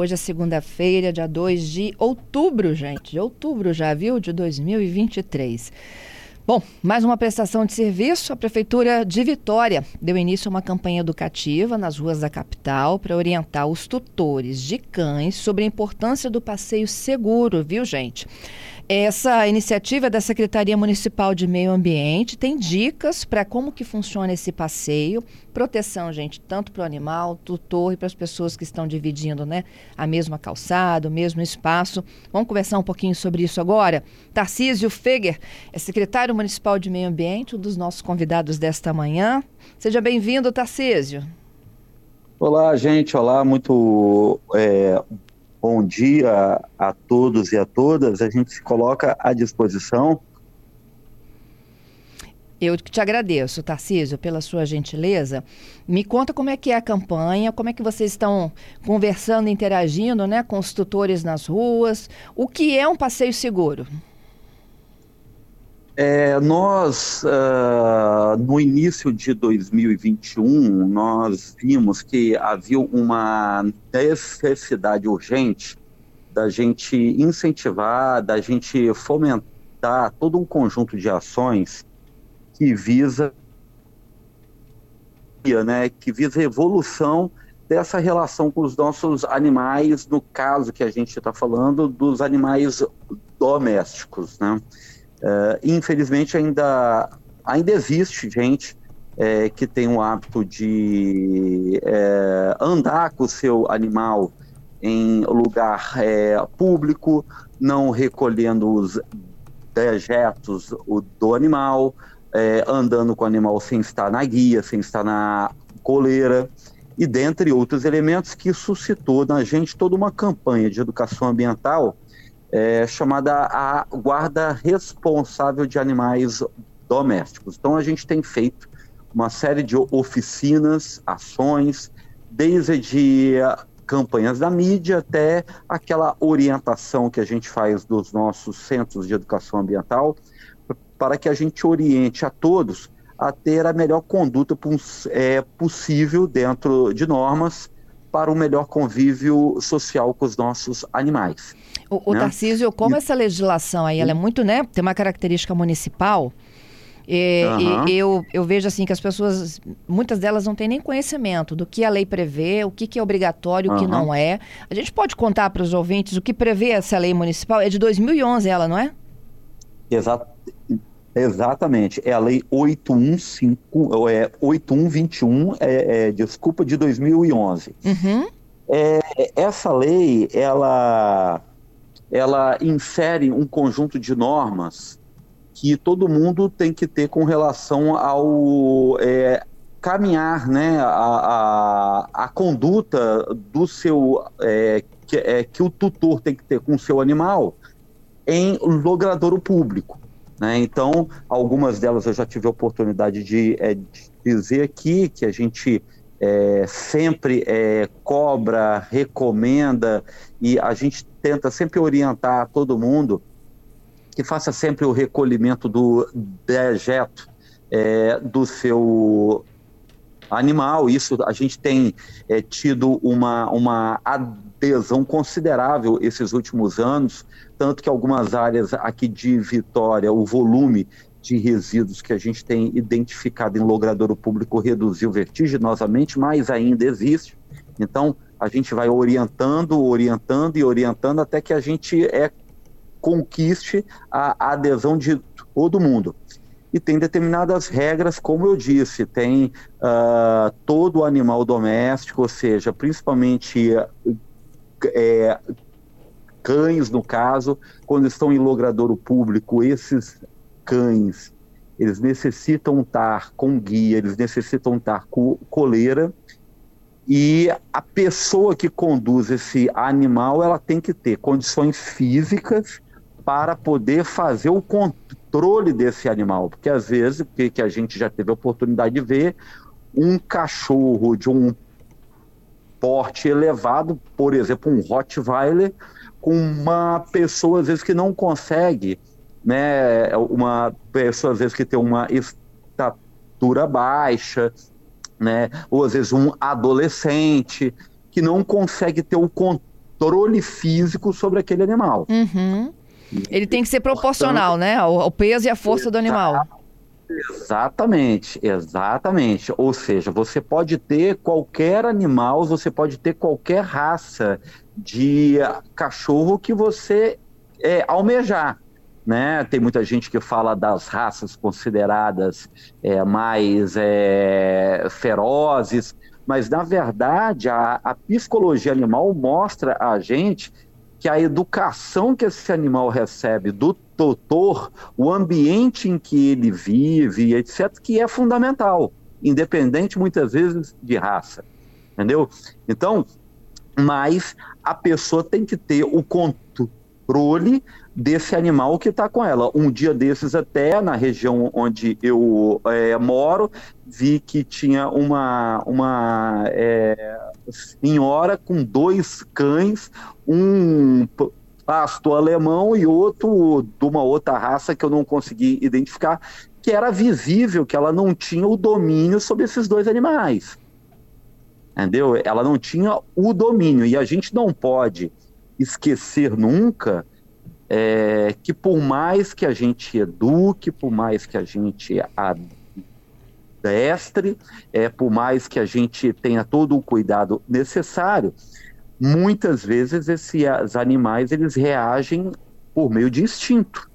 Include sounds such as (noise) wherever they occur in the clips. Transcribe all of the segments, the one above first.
Hoje é segunda-feira, dia 2 de outubro, gente. De outubro já, viu? De 2023. Bom, mais uma prestação de serviço. A Prefeitura de Vitória deu início a uma campanha educativa nas ruas da capital para orientar os tutores de cães sobre a importância do passeio seguro, viu, gente? Essa iniciativa da Secretaria Municipal de Meio Ambiente tem dicas para como que funciona esse passeio, proteção, gente, tanto para o animal, tutor e para as pessoas que estão dividindo, né, a mesma calçada, o mesmo espaço. Vamos conversar um pouquinho sobre isso agora. Tarcísio Feger é secretário municipal de Meio Ambiente, um dos nossos convidados desta manhã. Seja bem-vindo, Tarcísio. Olá, gente. Olá, muito é, bom dia a todos e a todas. A gente se coloca à disposição. Eu te agradeço, Tarcísio, pela sua gentileza. Me conta como é que é a campanha, como é que vocês estão conversando, interagindo né, com os tutores nas ruas. O que é um passeio seguro? É, nós, uh, no início de 2021, nós vimos que havia uma necessidade urgente da gente incentivar, da gente fomentar todo um conjunto de ações que visa, né, que visa a evolução dessa relação com os nossos animais, no caso que a gente está falando dos animais domésticos, né? Uh, infelizmente, ainda, ainda existe gente é, que tem o hábito de é, andar com o seu animal em lugar é, público, não recolhendo os dejetos do animal, é, andando com o animal sem estar na guia, sem estar na coleira, e dentre outros elementos que suscitou na gente toda uma campanha de educação ambiental é, chamada a guarda responsável de animais domésticos. Então a gente tem feito uma série de oficinas, ações, desde campanhas da mídia até aquela orientação que a gente faz dos nossos centros de educação ambiental para que a gente oriente a todos a ter a melhor conduta é, possível dentro de normas para o melhor convívio social com os nossos animais. O, o né? Tarcísio, como e... essa legislação aí, ela é muito, né, tem uma característica municipal, e, uhum. e, eu, eu vejo assim que as pessoas, muitas delas não têm nem conhecimento do que a lei prevê, o que, que é obrigatório, o uhum. que não é. A gente pode contar para os ouvintes o que prevê essa lei municipal? É de 2011 ela, não é? Exato. Exatamente, é a lei 815, é 8121, é, é, desculpa, de 2011. Uhum. É, essa lei, ela, ela insere um conjunto de normas que todo mundo tem que ter com relação ao é, caminhar, né, a, a, a, conduta do seu, é, que, é, que o tutor tem que ter com o seu animal em logradouro público. Né? Então, algumas delas eu já tive a oportunidade de, é, de dizer aqui que a gente é, sempre é, cobra, recomenda e a gente tenta sempre orientar todo mundo que faça sempre o recolhimento do dejeto é, do seu animal. Isso a gente tem é, tido uma, uma adesão considerável esses últimos anos, tanto que algumas áreas aqui de Vitória, o volume de resíduos que a gente tem identificado em logradouro público reduziu vertiginosamente, mas ainda existe. Então, a gente vai orientando, orientando e orientando até que a gente é, conquiste a, adesão de todo mundo. E tem determinadas regras, como eu disse, tem uh, todo animal doméstico, ou seja, principalmente é, cães, no caso, quando estão em logradouro público, esses cães, eles necessitam estar com guia, eles necessitam estar com coleira, e a pessoa que conduz esse animal, ela tem que ter condições físicas para poder fazer o controle desse animal, porque às vezes, que, que a gente já teve a oportunidade de ver, um cachorro de um porte elevado, por exemplo, um Rottweiler, com uma pessoa às vezes que não consegue né, uma pessoa às vezes que tem uma estatura baixa, né, ou às vezes um adolescente que não consegue ter o controle físico sobre aquele animal. Uhum. Ele tem que ser proporcional, né? Ao, peso e à força do animal. Exatamente, exatamente. Ou seja, você pode ter qualquer animal, você pode ter qualquer raça de cachorro que você é, almejar. Né? Tem muita gente que fala das raças consideradas é, mais é, ferozes, mas na verdade a, a psicologia animal mostra a gente que a educação que esse animal recebe do tutor, o ambiente em que ele vive, etc., que é fundamental, independente muitas vezes de raça, entendeu? Então, mas a pessoa tem que ter o controle desse animal que está com ela. Um dia desses, até na região onde eu é, moro, vi que tinha uma, uma é, senhora com dois cães, um pasto alemão e outro de uma outra raça que eu não consegui identificar, que era visível que ela não tinha o domínio sobre esses dois animais. Entendeu? Ela não tinha o domínio. E a gente não pode esquecer nunca é, que por mais que a gente eduque, por mais que a gente adestre, é, por mais que a gente tenha todo o cuidado necessário, muitas vezes esses animais eles reagem por meio de instinto,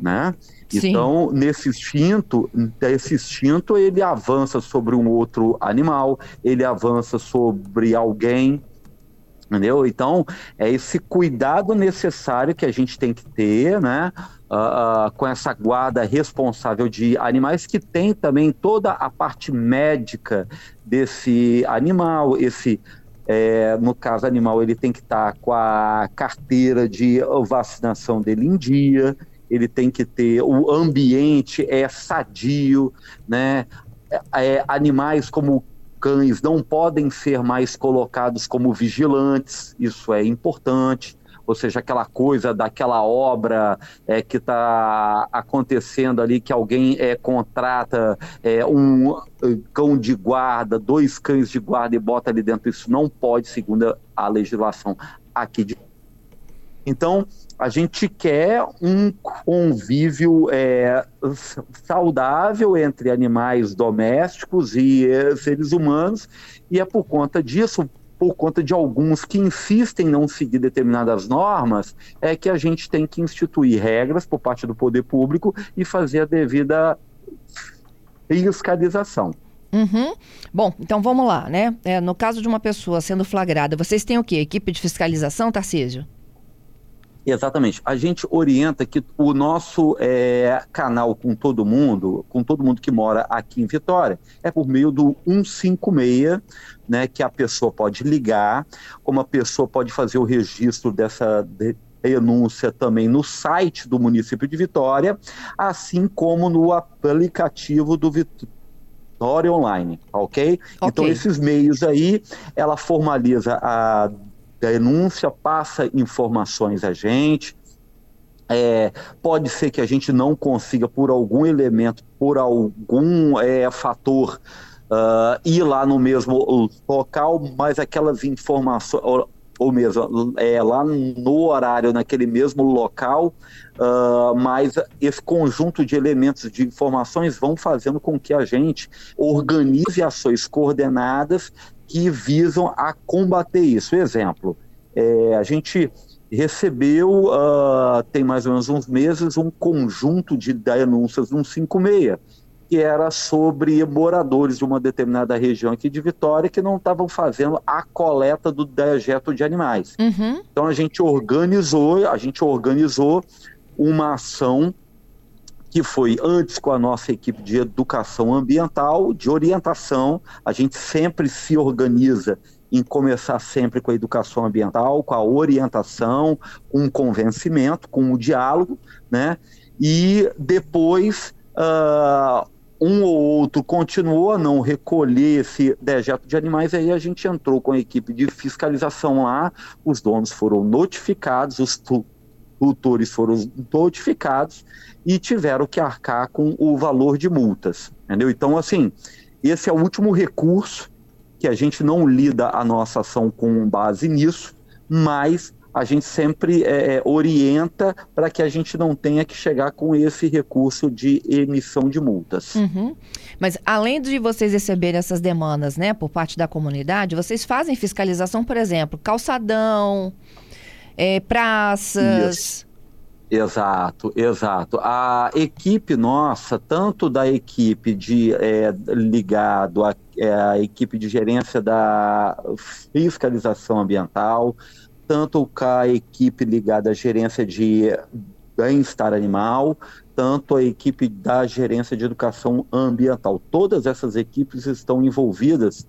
né? Sim. Então, nesse instinto, esse instinto ele avança sobre um outro animal, ele avança sobre alguém, Entendeu? Então, é esse cuidado necessário que a gente tem que ter, né? Uh, com essa guarda responsável de animais que tem também toda a parte médica desse animal, esse é, no caso animal ele tem que estar tá com a carteira de vacinação dele em dia, ele tem que ter o ambiente é sadio, né? É, é animais como cães não podem ser mais colocados como vigilantes, isso é importante. Ou seja, aquela coisa daquela obra é, que está acontecendo ali, que alguém é, contrata é, um cão de guarda, dois cães de guarda e bota ali dentro. Isso não pode, segundo a legislação aqui de então, a gente quer um convívio é, saudável entre animais domésticos e é, seres humanos, e é por conta disso, por conta de alguns que insistem em não seguir determinadas normas, é que a gente tem que instituir regras por parte do poder público e fazer a devida fiscalização. Uhum. Bom, então vamos lá, né? É, no caso de uma pessoa sendo flagrada, vocês têm o quê? Equipe de fiscalização, Tarcísio? Exatamente. A gente orienta que o nosso é, canal com todo mundo, com todo mundo que mora aqui em Vitória, é por meio do 156, né, que a pessoa pode ligar, como a pessoa pode fazer o registro dessa denúncia também no site do município de Vitória, assim como no aplicativo do Vitória Online, ok? okay. Então, esses meios aí, ela formaliza a denúncia, passa informações a gente. É, pode ser que a gente não consiga, por algum elemento, por algum é, fator, uh, ir lá no mesmo local, mas aquelas informações, ou, ou mesmo é, lá no horário, naquele mesmo local, uh, mas esse conjunto de elementos de informações vão fazendo com que a gente organize ações coordenadas que visam a combater isso. Exemplo, é, a gente recebeu, uh, tem mais ou menos uns meses, um conjunto de denúncias no 56, que era sobre moradores de uma determinada região aqui de Vitória que não estavam fazendo a coleta do dejeto de animais. Uhum. Então a gente organizou, a gente organizou uma ação que foi antes com a nossa equipe de educação ambiental, de orientação, a gente sempre se organiza em começar sempre com a educação ambiental, com a orientação, com o convencimento, com o diálogo, né? E depois uh, um ou outro continuou a não recolher esse dejeto de animais, aí a gente entrou com a equipe de fiscalização lá, os donos foram notificados, os tutores foram notificados e tiveram que arcar com o valor de multas, entendeu? Então, assim, esse é o último recurso que a gente não lida a nossa ação com base nisso, mas a gente sempre é, é orienta para que a gente não tenha que chegar com esse recurso de emissão de multas. Uhum. Mas além de vocês receberem essas demandas, né, por parte da comunidade, vocês fazem fiscalização, por exemplo, calçadão, é, praças. Isso. Exato, exato. A equipe nossa, tanto da equipe de é, ligado à, é, equipe de gerência da fiscalização ambiental, tanto com a equipe ligada à gerência de bem-estar animal, tanto a equipe da gerência de educação ambiental. Todas essas equipes estão envolvidas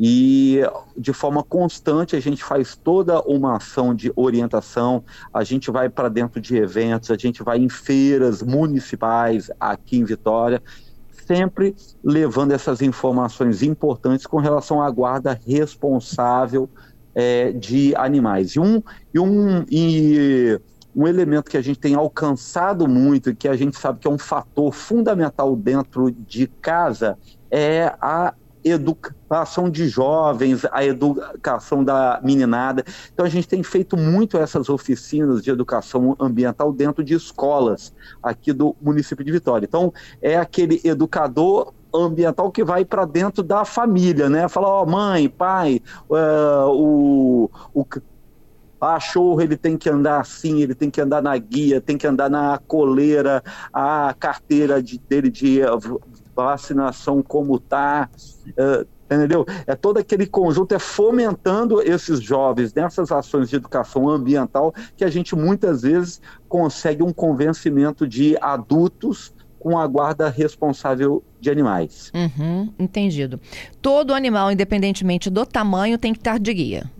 e de forma constante a gente faz toda uma ação de orientação, a gente vai para dentro de eventos, a gente vai em feiras municipais aqui em Vitória, sempre levando essas informações importantes com relação à guarda responsável é, de animais. E um, e um, e um elemento que a gente tem alcançado muito, que a gente sabe que é um fator fundamental dentro de casa, é a educação de jovens, a educação da meninada. Então a gente tem feito muito essas oficinas de educação ambiental dentro de escolas aqui do município de Vitória. Então é aquele educador ambiental que vai para dentro da família, né? Falar, ó, oh, mãe, pai, uh, o, o cachorro ele tem que andar assim, ele tem que andar na guia, tem que andar na coleira, a carteira de, dele de vacinação como tá, uh, entendeu? É todo aquele conjunto, é fomentando esses jovens nessas ações de educação ambiental que a gente muitas vezes consegue um convencimento de adultos com a guarda responsável de animais. Uhum, entendido. Todo animal, independentemente do tamanho, tem que estar de guia.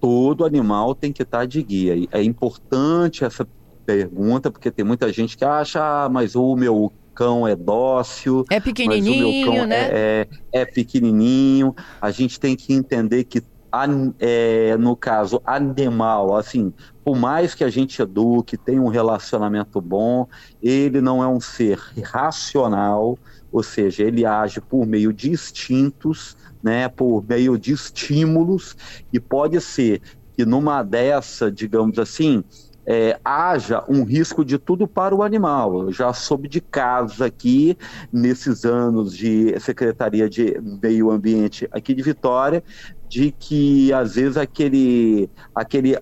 Todo animal tem que estar de guia. É importante essa pergunta, porque tem muita gente que acha, ah, mas o meu cão é dócil. É pequenininho, né? É, é, é, pequenininho. A gente tem que entender que, é, no caso, animal, assim, por mais que a gente eduque, tenha um relacionamento bom, ele não é um ser racional, ou seja, ele age por meio de instintos, né, por meio de estímulos, e pode ser que numa dessa, digamos assim, é, haja um risco de tudo para o animal. Eu já soube de casos aqui, nesses anos de Secretaria de Meio Ambiente aqui de Vitória, de que às vezes aquele, aquele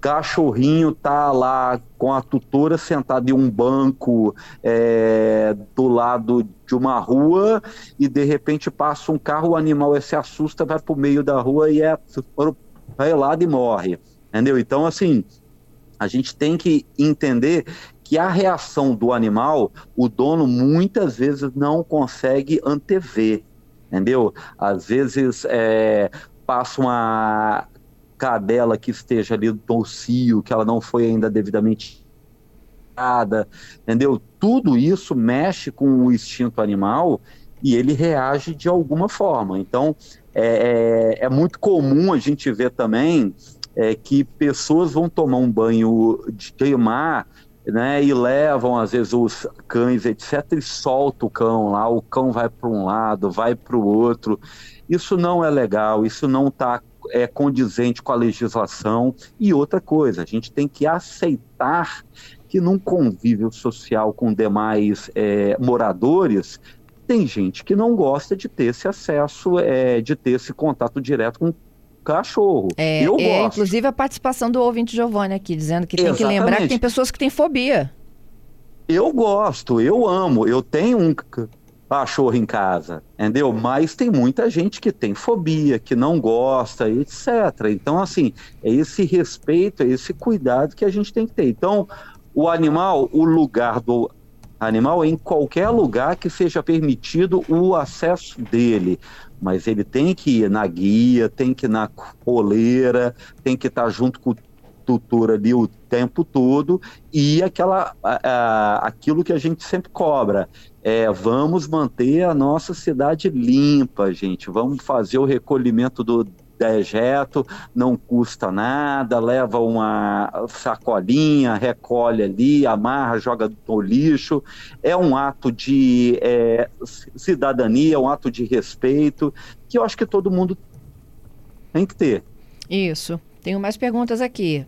cachorrinho tá lá com a tutora sentada em um banco é, do lado de uma rua e de repente passa um carro, o animal se assusta, vai para o meio da rua e é lá e morre. Entendeu? Então, assim, a gente tem que entender que a reação do animal, o dono muitas vezes não consegue antever, entendeu? Às vezes é, passa uma cadela que esteja ali no cio, que ela não foi ainda devidamente entendeu? Tudo isso mexe com o instinto animal e ele reage de alguma forma. Então, é, é, é muito comum a gente ver também é, que pessoas vão tomar um banho de mar né, e levam às vezes os cães, etc, e solta o cão lá, o cão vai para um lado, vai para o outro. Isso não é legal, isso não está é, condizente com a legislação. E outra coisa, a gente tem que aceitar que num convívio social com demais é, moradores, tem gente que não gosta de ter esse acesso, é, de ter esse contato direto com cachorro. É, eu é, gosto. Inclusive a participação do ouvinte Giovanni aqui, dizendo que tem Exatamente. que lembrar que tem pessoas que têm fobia. Eu gosto, eu amo, eu tenho um cachorro em casa, entendeu? Mas tem muita gente que tem fobia, que não gosta, etc. Então, assim, é esse respeito, é esse cuidado que a gente tem que ter. Então, o animal, o lugar do animal em qualquer lugar que seja permitido o acesso dele. Mas ele tem que ir na guia, tem que ir na coleira, tem que estar junto com o tutor ali o tempo todo e aquela, aquilo que a gente sempre cobra. É, vamos manter a nossa cidade limpa, gente. Vamos fazer o recolhimento do dejeto, não custa nada, leva uma sacolinha, recolhe ali, amarra, joga no lixo. É um ato de é, cidadania, um ato de respeito, que eu acho que todo mundo tem que ter. Isso. Tenho mais perguntas aqui.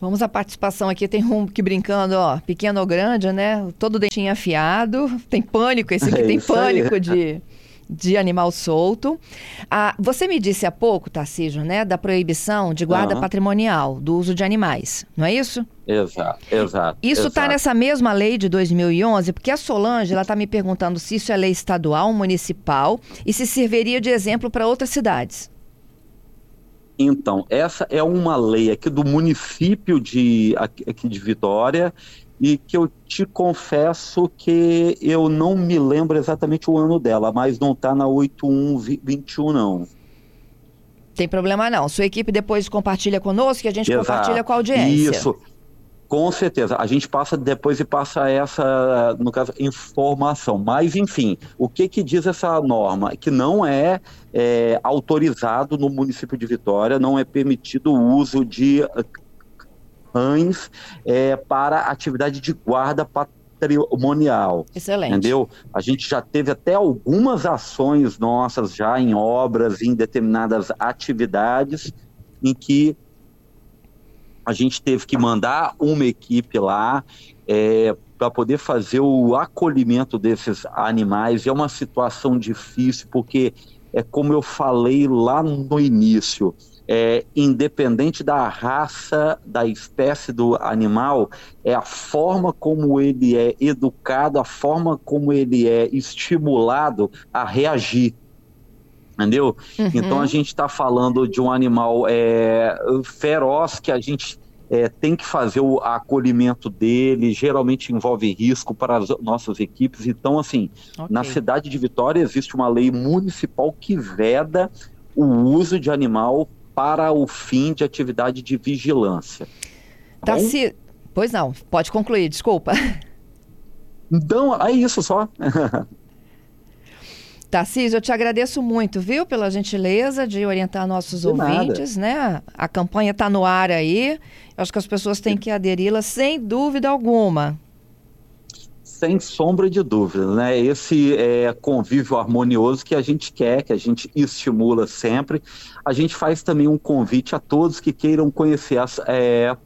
Vamos à participação aqui. Tem um que brincando, ó, pequeno ou grande, né? Todo dentinho afiado. Tem pânico, esse aqui é tem pânico aí. de (laughs) de animal solto. Ah, você me disse há pouco, Tarcísio, né, da proibição de guarda uhum. patrimonial, do uso de animais, não é isso? Exato, exato. Isso está nessa mesma lei de 2011, porque a Solange ela está me perguntando se isso é lei estadual, municipal e se serviria de exemplo para outras cidades. Então, essa é uma lei aqui do município de, aqui de Vitória e que eu te confesso que eu não me lembro exatamente o ano dela, mas não está na 8121 não. Tem problema não. Sua equipe depois compartilha conosco e a gente Exato. compartilha com a audiência. Isso. Com certeza, a gente passa depois e passa essa, no caso, informação. Mas, enfim, o que, que diz essa norma? Que não é, é autorizado no município de Vitória, não é permitido o uso de cães é, para atividade de guarda patrimonial. Excelente. Entendeu? A gente já teve até algumas ações nossas já em obras, em determinadas atividades, em que a gente teve que mandar uma equipe lá é, para poder fazer o acolhimento desses animais. E é uma situação difícil, porque é como eu falei lá no início é, independente da raça, da espécie do animal, é a forma como ele é educado, a forma como ele é estimulado a reagir. Entendeu? Uhum. Então a gente está falando de um animal é, feroz que a gente é, tem que fazer o acolhimento dele, geralmente envolve risco para as nossas equipes. Então, assim, okay. na cidade de Vitória existe uma lei municipal que veda o uso de animal para o fim de atividade de vigilância. Tá se... Pois não, pode concluir, desculpa. Então, é isso só. (laughs) Tarcísio, eu te agradeço muito, viu, pela gentileza de orientar nossos de ouvintes, nada. né? A campanha está no ar aí. Eu acho que as pessoas têm que aderi-la sem dúvida alguma. Sem sombra de dúvida, né? Esse é, convívio harmonioso que a gente quer, que a gente estimula sempre. A gente faz também um convite a todos que queiram conhecer as é,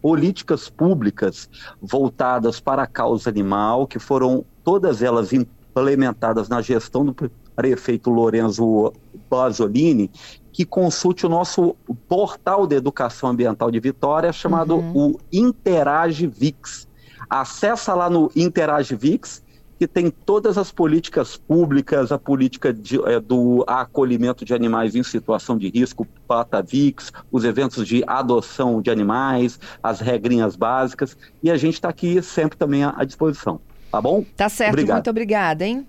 políticas públicas voltadas para a causa animal, que foram todas elas implementadas na gestão do prefeito Lorenzo Basolini, que consulte o nosso portal de educação ambiental de Vitória, chamado uhum. o Interage VIX Acessa lá no Interage VIX, que tem todas as políticas públicas, a política de, é, do acolhimento de animais em situação de risco, PataVix, os eventos de adoção de animais, as regrinhas básicas, e a gente está aqui sempre também à disposição. Tá bom? Tá certo, Obrigado. muito obrigada, hein?